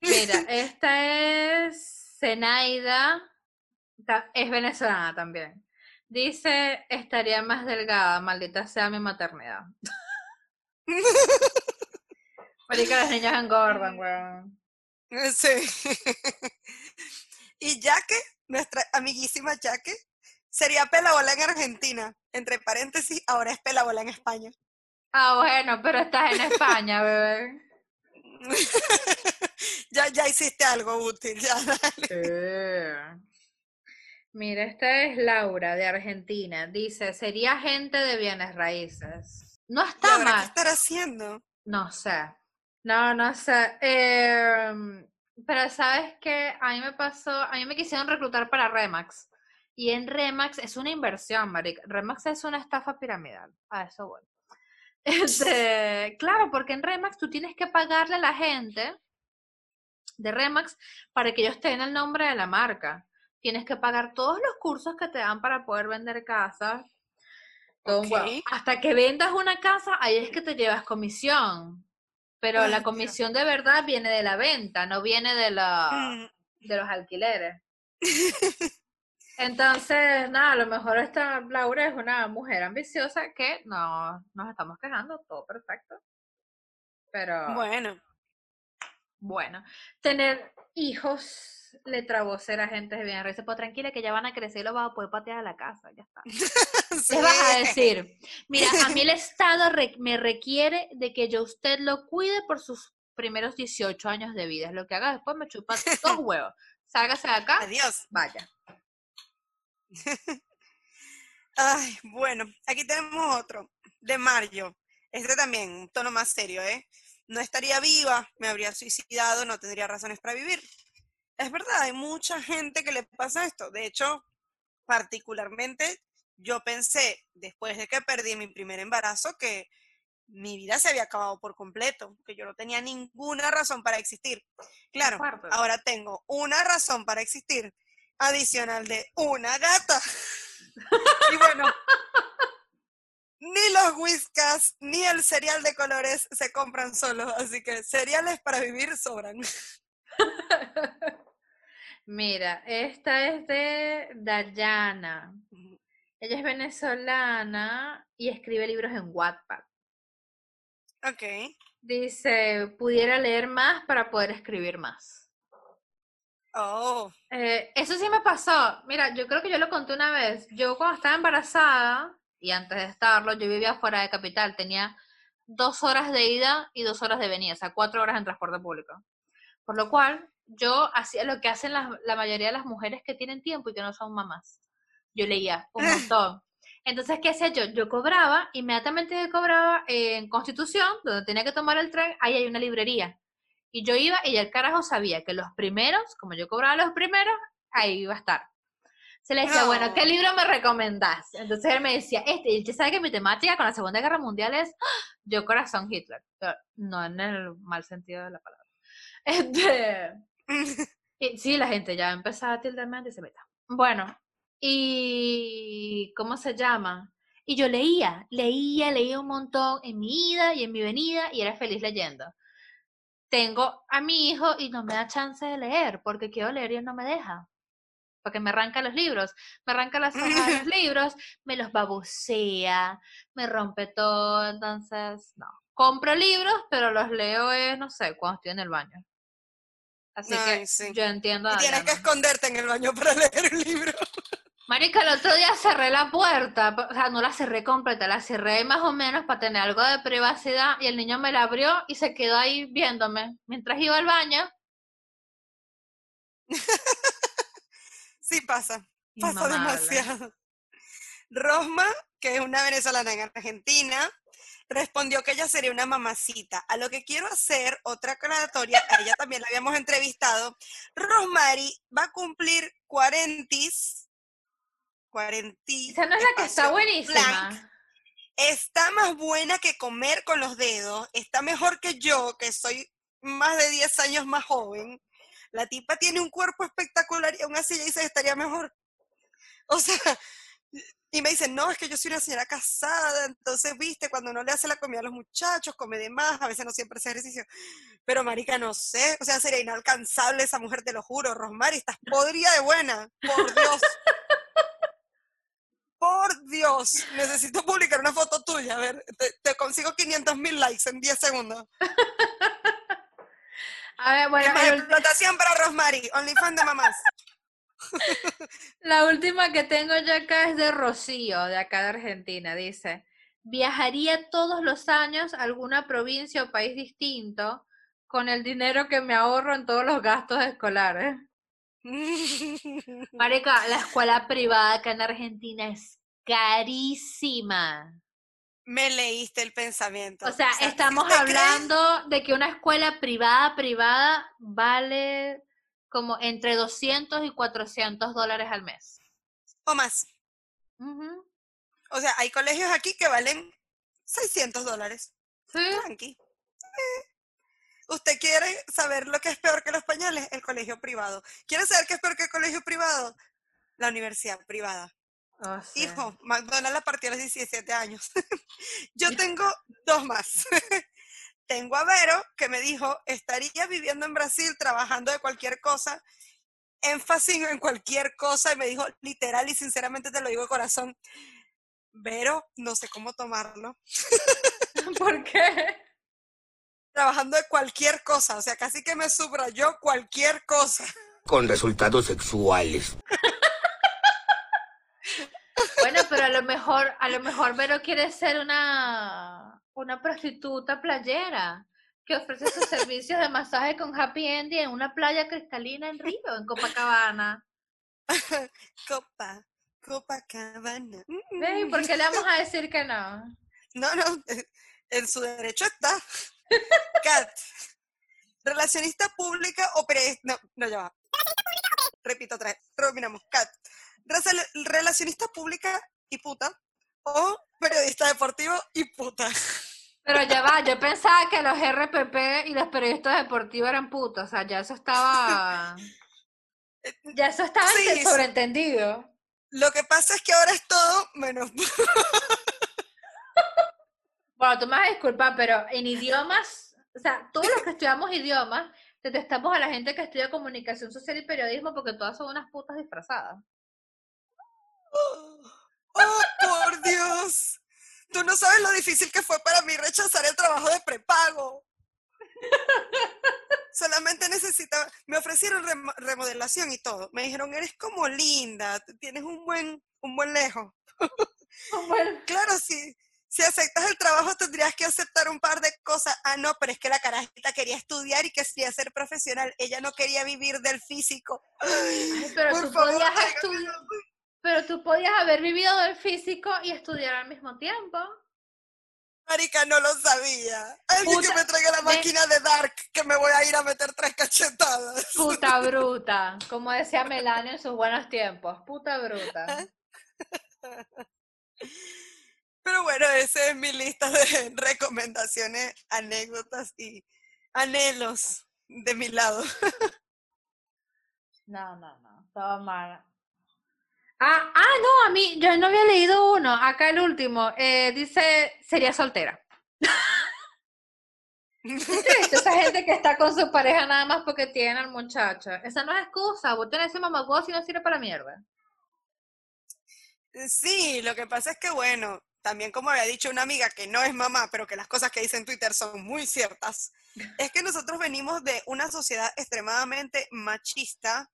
A: Mira, esta es Zenaida, es venezolana también. Dice, estaría más delgada, maldita sea mi maternidad. Marica, las niñas engordan, weón.
B: Sí. y Jaque, nuestra amiguísima Jaque, sería pelabola en Argentina. Entre paréntesis, ahora es pelabola en España.
A: Ah, bueno, pero estás en España, bebé.
B: ya, ya hiciste algo útil. Ya, dale.
A: Sí. Mira, esta es Laura de Argentina. Dice, sería agente de bienes raíces. No
B: ¿Y
A: está
B: ahora qué
A: mal.
B: estar haciendo?
A: No sé. No, no sé. Em, pero sabes que a mí me pasó, a mí me quisieron reclutar para Remax. Y en Remax es una inversión, marica. Remax es una estafa piramidal. A eso voy. Este, claro, porque en Remax tú tienes que pagarle a la gente de Remax para que ellos tengan el nombre de la marca. Tienes que pagar todos los cursos que te dan para poder vender casas. todo un huevo.
B: Ok.
A: Hasta que vendas una casa, ahí es que te llevas comisión. Pero
B: Ay,
A: la
B: Dios.
A: comisión de verdad viene de la venta, no viene de, la,
B: Mm,
A: de los alquileres. Entonces, nada, a lo mejor esta Laura es una mujer ambiciosa que no nos estamos quejando, todo perfecto. Pero
B: Bueno,
A: bueno, tener hijos le trabó ser agentes de bien raíces, pues tranquila que ya van a crecer y lo vas a poder patear a la casa, ya está.
B: sí.
A: Les vas a decir, mira, a mí el Estado re- me requiere de que yo usted lo cuide por sus primeros 18 años de vida. Lo que haga después me chupa dos huevos. Sálgase de acá,
B: Adiós.
A: vaya.
B: Ay, bueno, aquí tenemos otro, de Mario. Este también, un tono más serio, ¿eh? No estaría viva, me habría suicidado, no tendría razones para vivir. Es verdad, hay mucha gente que le pasa esto. De hecho, particularmente, yo pensé, después de que perdí mi primer embarazo, que mi vida se había acabado por completo, que yo no tenía ninguna razón para existir. Claro, ahora tengo una razón para existir, adicional de una gata. Y bueno, ni los whiskas ni el cereal de colores se compran solos, así que cereales para vivir sobran.
A: Mira, esta es de Dayana. Ella es venezolana y escribe libros en Wattpad.
B: Ok.
A: Dice, pudiera leer más para poder escribir más.
B: Oh,
A: Eh, eso sí me pasó. Mira, yo creo que yo lo conté una vez. Yo cuando estaba embarazada y antes de estarlo, yo vivía fuera de capital. Tenía dos horas de ida y dos horas de venida, o sea, cuatro horas en transporte público. Por lo cual, yo hacía lo que hacen la mayoría de las mujeres que tienen tiempo y que no son mamás. Yo leía un montón. Entonces, ¿qué hacía yo? Yo cobraba, inmediatamente que cobraba en Constitución, donde tenía que tomar el tren, ahí hay una librería. Y yo iba y ya el carajo sabía que los primeros, como yo cobraba los primeros, ahí iba a estar. Se le decía, bueno, ¿qué
B: No.
A: libro me recomendás? Entonces él me decía, este, y usted sabe que mi temática con la Segunda Guerra Mundial es ¡ah! Yo Corazón Hitler. Pero no en el mal sentido de la palabra. Este, y sí, la gente ya empezaba a tildarme antisemita. Bueno, y ¿cómo se llama? Y yo leía, leía, leía un montón en mi ida y en mi venida y era feliz leyendo. Tengo a mi hijo y no me da chance de leer porque quiero leer y él no me deja. Porque me arranca los libros, me arranca las hojas de los libros, me los babosea, me rompe todo, entonces no. Compro libros, pero los leo, eh, no sé, cuando estoy en el baño. Así que
B: sí.
A: yo entiendo
B: y tienes que esconderte en el baño para leer un libro.
A: Marica, el otro día cerré la puerta, o sea, no la cerré completa, la cerré más o menos para tener algo de privacidad y el niño me la abrió y se quedó ahí viéndome mientras iba al baño.
B: Sí pasa, pasa demasiado. Rosma, que es una venezolana en Argentina, respondió que ella sería una mamacita. A lo que quiero hacer otra aclaratoria, a ella también la habíamos entrevistado. Rosmary va a cumplir 40, 40.
A: Esa no es la que está buenísima.
B: blank. Está más buena que comer con los dedos. Está mejor que yo, que soy más de 10 años más joven. La tipa tiene un cuerpo espectacular y aún así ella dice que estaría mejor. O sea, y me dicen, no, es que yo soy una señora casada, entonces, viste, cuando uno le hace la comida a los muchachos, come de más, a veces no siempre hace ejercicio. Pero, marica, no sé, o sea, sería inalcanzable esa mujer, te lo juro. Rosmary, estás podrida de buena, por Dios. Dios, necesito publicar una foto tuya. A ver, te, te consigo 500 mil likes en 10 segundos.
A: A ver, bueno,
B: explotación para Rosmary, OnlyFans de mamás.
A: la última que tengo yo acá es de Rocío, de acá de Argentina. Dice, viajaría todos los años a alguna provincia o país distinto con el dinero que me ahorro en todos los gastos escolares. Marica, la escuela privada acá en Argentina es carísima.
B: Me leíste el pensamiento.
A: O sea, estamos hablando de que una escuela privada, privada, vale como entre 200 y 400 dólares al mes.
B: o más. O sea, hay colegios aquí que valen 600 dólares.
A: Sí.
B: Tranqui. Eh. ¿Usted quiere saber lo que es peor que los pañales? El colegio privado. ¿Quiere saber qué es peor que el colegio privado? La universidad privada.
A: O sea,
B: Hijo, McDonald's a partir de los 17 años. Yo tengo dos más. tengo a Vero, que me dijo, estaría viviendo en Brasil trabajando de cualquier cosa. Énfasis en cualquier cosa. Y me dijo, literal y sinceramente te lo digo de corazón. Vero, no sé cómo tomarlo.
A: ¿Por qué?
B: Trabajando de cualquier cosa. O sea, casi que me subrayó cualquier cosa.
E: con resultados sexuales.
A: Pero a lo mejor, a lo mejor Vero quiere ser una, una prostituta playera que ofrece sus servicios de masaje con happy ending en una playa cristalina en Río, en Copacabana.
B: Copa, Copacabana.
A: ¿Y por qué le vamos a decir que no?
B: No, no, en su derecho está. Cat. Relacionista pública o periodista. No, no, ya va. Repito otra vez. Terminamos. Cat. Relacionista pública y puta. O periodista deportivo y puta.
A: Pero ya va, yo pensaba que los RPP y los periodistas deportivos eran putos, o sea, ya eso estaba, ya eso estaba
B: Sí,
A: ente-
B: sí.
A: sobreentendido.
B: Lo que pasa es que ahora es todo menos.
A: Bueno, tú me vas a disculpar, pero en idiomas, o sea, todos los que estudiamos idiomas, detestamos a la gente que estudia comunicación social y periodismo porque todas son unas putas disfrazadas.
B: ¡Oh, por Dios! Tú no sabes lo difícil que fue para mí rechazar el trabajo de prepago. Solamente necesitaba, me ofrecieron remo- remodelación y todo. Me dijeron, eres como linda, tienes un buen, un buen lejos.
A: Bueno,
B: Claro, sí. Si aceptas el trabajo tendrías que aceptar un par de cosas. Ah, no, pero es que la carajita quería estudiar y quería ser profesional. Ella no quería vivir del físico.
A: ay, pero
B: Por
A: tú
B: favor,
A: podías estudiar, pero tú podías haber vivido del físico y estudiar al mismo tiempo.
B: Marica, no lo sabía. Alguien que
A: Puta,
B: me traiga la máquina de Dark, que me voy a ir a meter tres cachetadas.
A: Puta bruta, como decía Melania en sus buenos tiempos, puta bruta.
B: Pero bueno, esa es mi lista de recomendaciones, anécdotas y anhelos de mi lado.
A: No, no, no, todo mal. Ah, ah, no, a mí, yo no había leído uno. Acá el último, eh, dice, sería soltera. ¿Qué triste esa gente que está con su pareja nada más porque tiene al muchacho. Esa no es excusa, vos tenés ese si no sirve para mierda.
B: Sí, lo que pasa es que, bueno, también como había dicho una amiga que no es mamá, pero que las cosas que dice en Twitter son muy ciertas, es que nosotros venimos de una sociedad extremadamente machista,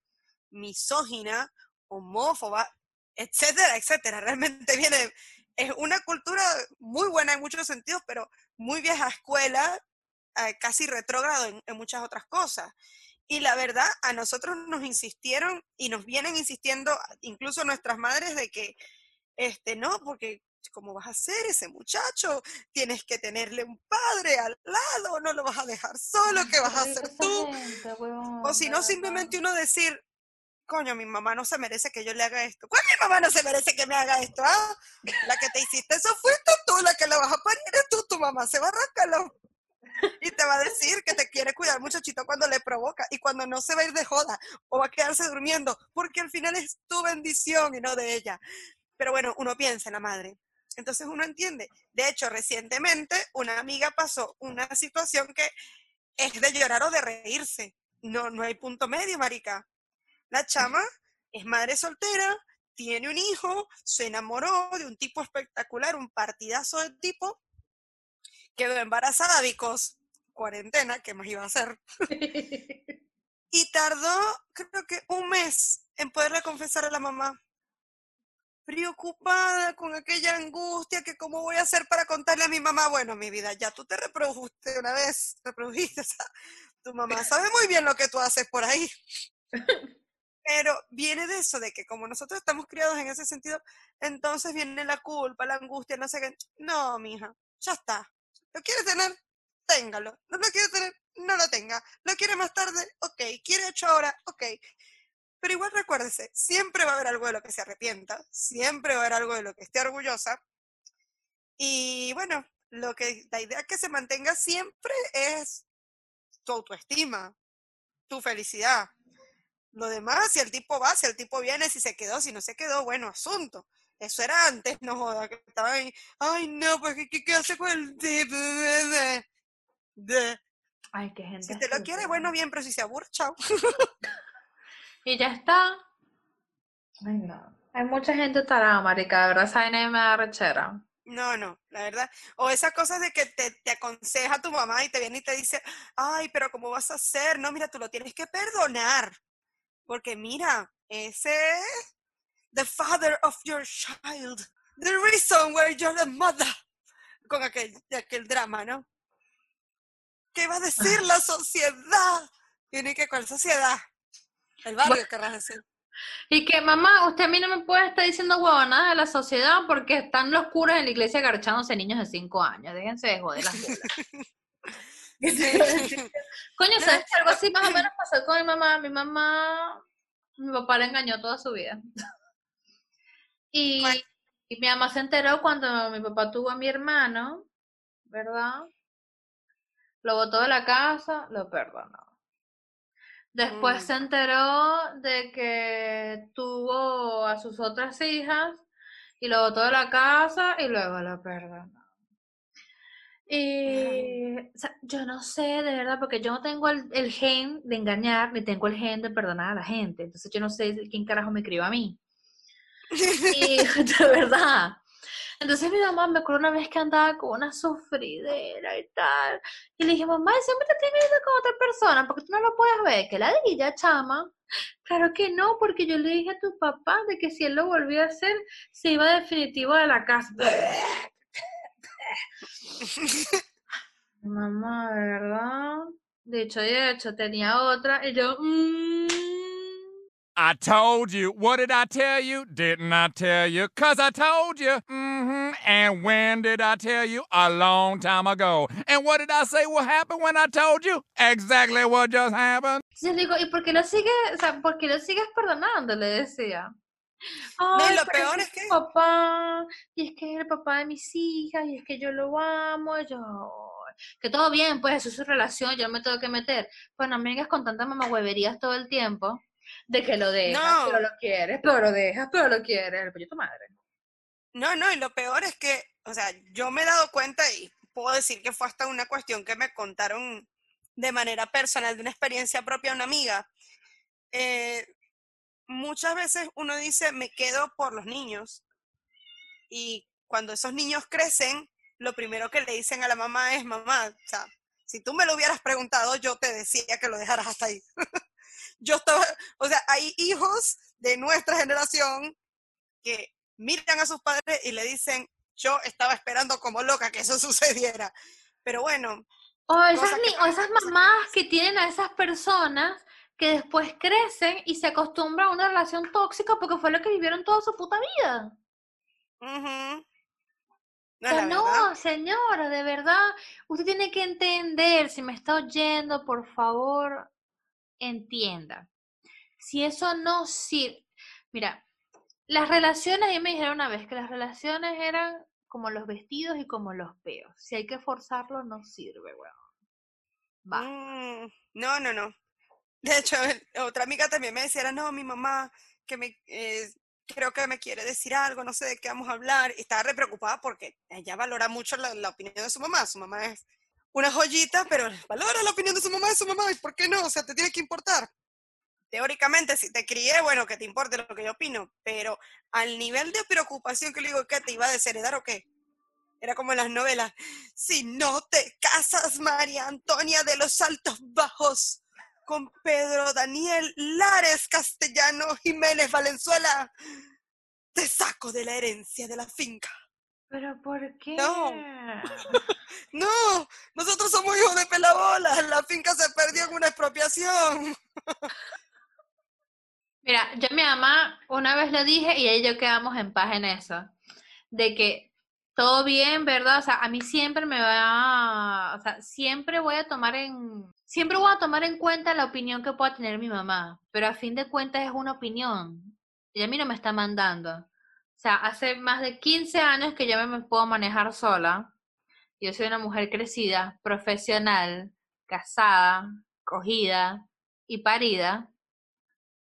B: misógina, homófoba, etcétera, etcétera. Realmente viene, es una cultura muy buena en muchos sentidos, pero muy vieja escuela, eh, casi retrógrado en, en muchas otras cosas. Y la verdad, a nosotros nos insistieron y nos vienen insistiendo, incluso nuestras madres, de que, este, no, porque ¿cómo vas a hacer ese muchacho? Tienes que tenerle un padre al lado, no lo vas a dejar solo, ¿qué vas a hacer tú? O si no, simplemente uno decir, coño, mi mamá no se merece que yo le haga esto. ¿Cuál mi mamá no se merece que me haga esto? ah? La que te hiciste eso fuiste tú, la que la vas a parir tú, tu mamá se va a arrancarlo. Y te va a decir que te quiere cuidar muchachito cuando le provoca y cuando no se va a ir de joda o va a quedarse durmiendo, porque al final es tu bendición y no de ella. Pero bueno, uno piensa en la madre. Entonces uno entiende. De hecho, recientemente una amiga pasó una situación que es de llorar o de reírse. No, no hay punto medio, marica. La chama es madre soltera, tiene un hijo, se enamoró de un tipo espectacular, un partidazo de tipo, quedó embarazada, because cuarentena, ¿qué más iba a hacer? Y tardó, creo que un mes en poderle confesar a la mamá. Preocupada con aquella angustia que cómo voy a hacer para contarle a mi mamá, bueno, mi vida, ya tú te reprodujiste una vez, reprodujiste, o sea, tu mamá sabe muy bien lo que tú haces por ahí. Pero viene de eso, de que como nosotros estamos criados en ese sentido, entonces viene la culpa, la angustia, no sé qué. No, mija, ya está. ¿Lo quiere tener? Téngalo. ¿No lo quiere tener? No lo tenga. ¿Lo quiere más tarde? Ok. ¿Quiere ocho horas? Ok. Pero igual recuérdese, siempre va a haber algo de lo que se arrepienta, siempre va a haber algo de lo que esté orgullosa. Y bueno, lo que, la idea que se mantenga siempre es tu autoestima, tu felicidad. Lo demás, si el tipo va, si el tipo viene, si se quedó, si no se quedó, bueno, asunto. Eso era antes, no joda, que estaba ahí, ay no, pues ¿qué, qué, qué hace con el tipo?
A: Ay, qué gente.
B: Si te lo quiere, bueno, bien, pero si se aburre, chao.
A: Y ya está. Ay, no. Hay mucha gente tarada, marica, de verdad, esa me da rechera.
B: No, no, la verdad. O esas cosas de que te, te aconseja tu mamá y te viene y te dice, ay, pero ¿cómo vas a hacer? No, mira, tú lo tienes que perdonar. Porque mira, ese es the father of your child. The reason why you're the mother. Con aquel, aquel drama, ¿no? ¿Qué va a decir la sociedad? Tiene que, ¿cuál sociedad? El barrio, querrás decir.
A: Y que, mamá, usted a mí no me puede estar diciendo huevonadas de la sociedad porque están los curas en la iglesia agarchándose niños de 5 años. Déjense de joder las. Coño, ¿sabes que algo así más o menos pasó con mi mamá? Mi mamá, mi papá le engañó toda su vida. Y, mi mamá se enteró cuando mi papá tuvo a mi hermano, ¿verdad? Lo botó de la casa, lo perdonó. Después
B: Mm.
A: se enteró de que tuvo a sus otras hijas y lo botó de la casa y luego lo perdonó. O sea, yo no sé, de verdad, porque yo no tengo el, el gen de engañar, ni tengo el gen de perdonar a la gente. Entonces yo no sé quién carajo me crió a mí. Y de verdad. Entonces mi mamá me acuerdo una vez que andaba con una sufridera y tal. Y le dije, mamá, siempre te tienes viendo con otra persona, porque tú no lo puedes ver. Que la ya chama. Claro que no, porque yo le dije a tu papá de que si él lo volvía a hacer, se iba definitivo de la casa. Mamá, ¿de verdad? De hecho, de hecho, tenía otra. Y yo, "Mm".
F: I told you. What did I tell you? Didn't I tell you? Cause I told you. Mm-hmm. And when did I tell you? A long time ago. And what did I say will happen when I told you? Exactly what just happened.
A: Entonces digo, ¿y por qué lo sigues, o sea, por qué lo sigues perdonando? Le decía.
B: No,
A: Ay,
B: lo
A: pero
B: peor
A: es
B: es que-
A: papá, y es que es el papá de mis hijas, y es que yo lo amo, yo, que todo bien, pues eso es su relación, yo no me tengo que meter. Pues no me vengas con tantas mamahueverías todo el tiempo, de que lo dejas,
B: No.
A: pero lo quieres, pero lo dejas, pero lo quieres, el tu madre.
B: No, no, y lo peor es que, o sea, yo me he dado cuenta y puedo decir que fue hasta una cuestión que me contaron de manera personal, de una experiencia propia de una amiga. Eh, muchas veces uno dice, me quedo por los niños. Y cuando esos niños crecen, lo primero que le dicen a la mamá es, mamá, o sea, si tú me lo hubieras preguntado, yo te decía que lo dejaras hasta ahí. yo estaba, o sea, hay hijos de nuestra generación que miran a sus padres y le dicen, yo estaba esperando como loca que eso sucediera. Pero bueno,
A: O esas,
B: que
A: o esas mamás que tienen a esas personas que después crecen y se acostumbran a una relación tóxica porque fue lo que vivieron toda su puta vida. sea, no, señora, de verdad, usted tiene que entender, si me está oyendo, por favor, entienda. si eso no sirve, mira, las relaciones, a mí me dijeron una vez que las relaciones eran como los vestidos y como los peos. Si hay que forzarlo, no sirve, weón. Va.
B: Mm, no, no, no. De hecho, otra amiga también me decía, no, mi mamá, que me, eh, creo que me quiere decir algo, no sé de qué vamos a hablar. Y estaba re preocupada porque ella valora mucho la, opinión de su mamá. Su mamá es una joyita, pero valora la opinión de su mamá, de su mamá. ¿Y por qué no? O sea, te tiene que importar. Teóricamente, si te crié, bueno, que te importe lo que yo opino, pero al nivel de preocupación que le digo, ¿qué te iba a desheredar o qué? Era como en las novelas, si no te casas, María Antonia de los Altos Bajos, con Pedro Daniel Lares Castellano Jiménez Valenzuela, te saco de la herencia de la finca.
A: ¿Pero por qué?
B: No. No, nosotros somos hijos de pelabola, la finca se perdió en una expropiación.
A: Mira, yo a mi mamá una vez le dije y ella y yo quedamos en paz en eso, de que todo bien, ¿verdad? O sea, a mí siempre me va, o sea, siempre voy a tomar en, siempre voy a tomar en cuenta la opinión que pueda tener mi mamá, pero a fin de cuentas es una opinión. Y a mí no me está mandando. O sea, hace más de 15 años que yo me puedo manejar sola. Yo soy una mujer crecida, profesional, casada, cogida y parida.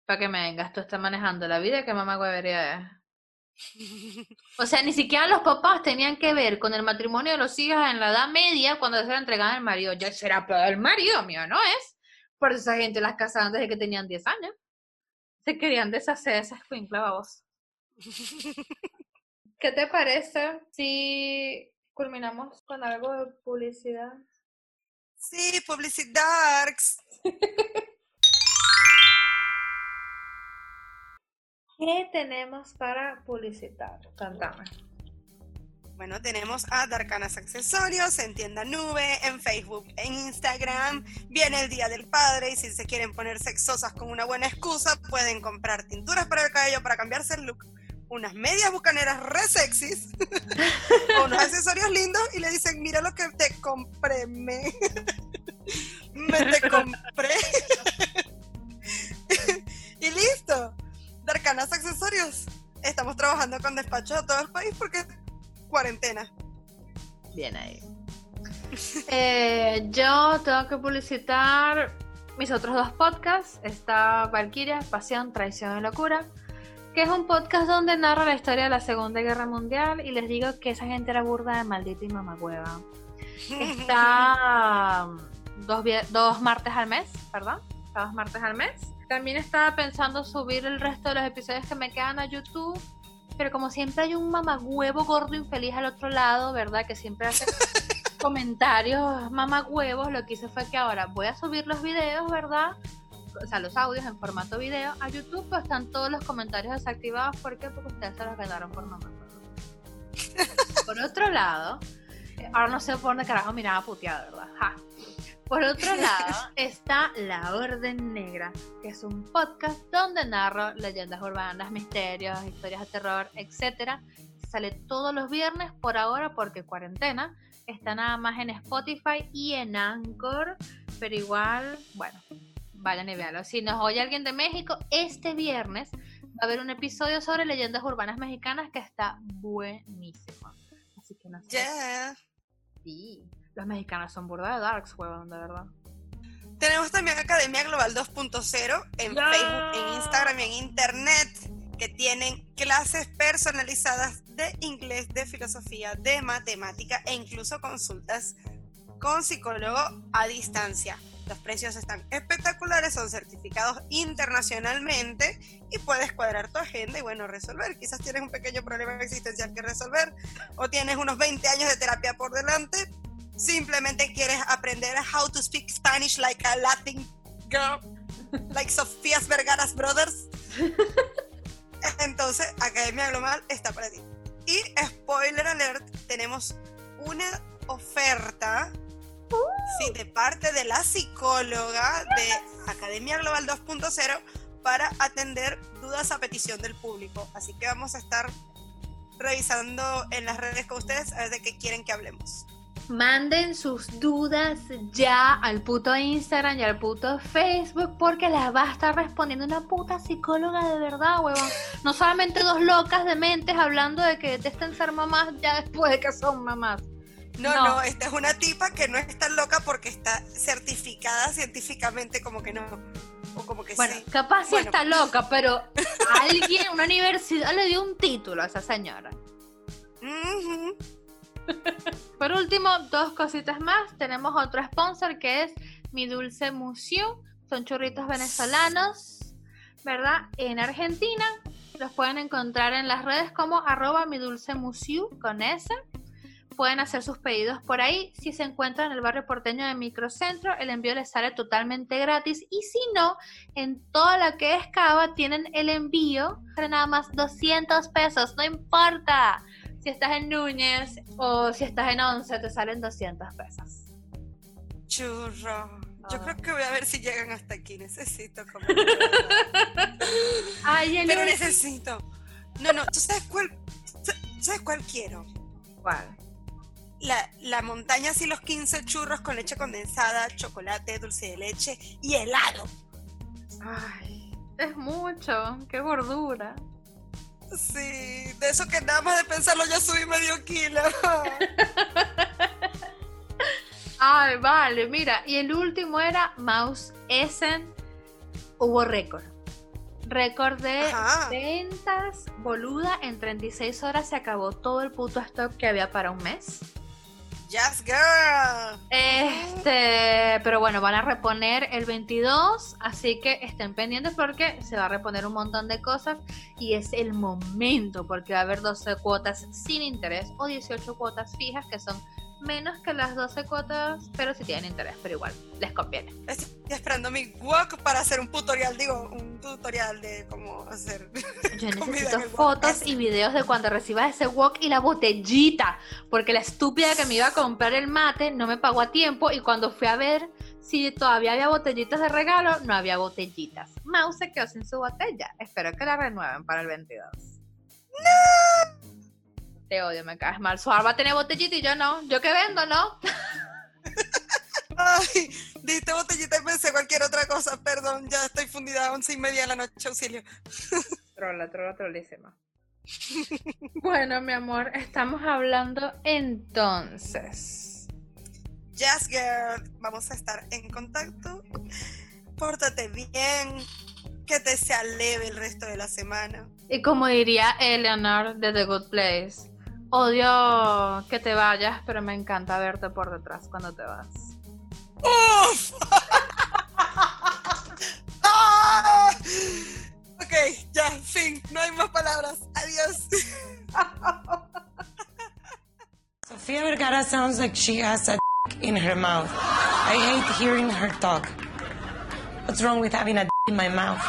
A: Para que me vengas, tú estás manejando la vida que mamá huevería es. O sea, ni siquiera los papás tenían que ver con el matrimonio de los hijos en la edad media cuando se le entregaban el marido. Ya será peor el marido, mío no es. Por eso esa gente las casaban desde que tenían 10 años. Se querían deshacer de esas vos. ¿Qué te parece si culminamos con algo de publicidad?
B: Sí, publicidad.
A: ¿Qué tenemos para publicitar? Contame.
B: Bueno, tenemos a Darkanas Accesorios en tienda nube, en Facebook, en Instagram. Viene el Día del Padre y si se quieren poner sexosas con una buena excusa, pueden comprar tinturas para el cabello para cambiarse el look, unas medias bucaneras re sexys, unos accesorios lindos y le dicen, mira lo que te compré, me, me te compré. y listo. Darkanas Accesorios. Estamos trabajando con despachos de todo el país porque cuarentena.
A: Bien ahí. Eh, yo tengo que publicitar mis otros dos podcasts. Está Valkyria, Pasión, Traición y Locura, que es un podcast donde narra la historia de la Segunda Guerra Mundial y les digo que esa gente era burda de maldita y mamagüeva. Está um, dos, dos martes al mes, perdón. Está dos martes al mes. También estaba pensando subir el resto de los episodios que me quedan a YouTube. Pero como siempre hay un mamagüevo gordo infeliz al otro lado, ¿verdad? Que siempre hace comentarios mamagüevos. Lo que hice fue que ahora voy a subir los videos, ¿verdad? O sea, los audios en formato video a YouTube, pero están todos los comentarios desactivados. ¿Por qué? Porque ustedes se los quedaron por mamagüevos. Por otro lado, eh, ahora no sé por dónde carajo miraba puteada, ¿verdad? Ja. Por otro lado está La Orden Negra, que es un podcast donde narro leyendas urbanas, misterios, historias de terror, etc. Sale todos los viernes por ahora porque cuarentena. Está nada más en Spotify y en Anchor, pero igual, bueno, vayan y véanlo. Si nos oye alguien de México, este viernes va a haber un episodio sobre leyendas urbanas mexicanas que está buenísimo. Así que no sé.
B: Yeah.
A: Sí, los mexicanos son burda de darks, huevón, de verdad.
B: Tenemos también Academia Global 2.0 en. Facebook, en Instagram y en Internet, que tienen clases personalizadas de inglés, de filosofía, de matemática e incluso consultas con psicólogo a distancia. Los precios están espectaculares, son certificados internacionalmente y puedes cuadrar tu agenda y bueno, resolver. Quizás tienes un pequeño problema existencial que resolver o tienes unos 20 años de terapia por delante. Simplemente quieres aprender how to speak Spanish like a Latin girl, like Sofías Vergara's Brothers. Entonces, Academia Global está para ti. Y spoiler alert, tenemos una oferta sí, de parte de la psicóloga de Academia Global 2.0 para atender dudas a petición del público. Así que vamos a estar revisando en las redes con ustedes a ver de qué quieren que hablemos.
A: Manden sus dudas ya al puto Instagram y al puto Facebook porque las va a estar respondiendo una puta psicóloga de verdad, huevón. No solamente dos locas de mentes hablando de que detestan ser mamás ya después de que son mamás.
B: No,
A: No.
B: no, esta es una tipa que no es tan loca porque está certificada científicamente como que no. O como que
A: Bueno,
B: sí.
A: capaz sí
B: Bueno.
A: está loca, pero alguien, una universidad le dio un título a esa señora. Por último, dos cositas más. Tenemos otro sponsor que es Mi Dulce Musiu. Son churritos venezolanos, ¿verdad? En Argentina. Los pueden encontrar en las redes como arroba mi dulce musiu con S. Pueden hacer sus pedidos por ahí. Si se encuentran en el barrio porteño de Microcentro, el envío les sale totalmente gratis. Y si no, en toda la que es Cava tienen el envío nada más 200 pesos. No importa si estás en Núñez o si estás en Once, te salen 200 pesos.
B: Churro. Yo
A: Ah.
B: creo que voy a ver si llegan hasta aquí. Necesito comer.
A: Ay, el
B: Pero necesito. No, no, ¿tú sabes cuál? ¿Sabes cuál quiero?
A: ¿Cuál?
B: La, la montaña así los 15 churros con leche condensada, chocolate, dulce de leche y helado.
A: Ay, es mucho, qué gordura.
B: Sí, de eso que nada más de pensarlo ya subí medio kilo.
A: Ay, vale, mira, y el último era Mouse Essen. Hubo récord. Récord de
B: Ajá.
A: ventas, boluda, en 36 horas se acabó todo el puto stock que había para un mes.
B: Yes, girl.
A: Este, pero bueno, van a reponer el 22, así que estén pendientes porque se va a reponer un montón de cosas y es el momento porque va a haber 12 cuotas sin interés o 18 cuotas fijas que son menos que las 12 cuotas, pero sí tienen interés, pero igual les conviene.
B: Estoy esperando mi wok para hacer un tutorial, digo, un tutorial de cómo hacer.
A: Yo necesito fotos y videos de cuando recibas ese wok y la botellita, porque la estúpida que me iba a comprar el mate no me pagó a tiempo y cuando fui a ver si todavía había botellitas de regalo, no había botellitas. Mouse se quedó sin su botella. Espero que la renueven para el 22. ¡No! Te odio, me caes mal. Suar va a tener botellita y yo no. Yo que vendo, ¿no?
B: Ay, diste botellita y pensé cualquier otra cosa, perdón, ya estoy fundida a once y media de la noche, auxilio.
A: Trola, trola, trolísima. bueno, mi amor, estamos hablando entonces.
B: Yes, girl, vamos a estar en contacto. Pórtate bien, que te sea leve el resto de la semana.
A: Y como diría Eleanor de The Good Place, odio que te vayas, pero me encanta verte por detrás cuando te vas.
B: ¡Uf! ¡Ah! Ok, ya, fin, no hay más palabras. Adiós.
G: Sofia Vergara sounds like she has a in her mouth. I hate hearing her talk. What's wrong with having a in my mouth?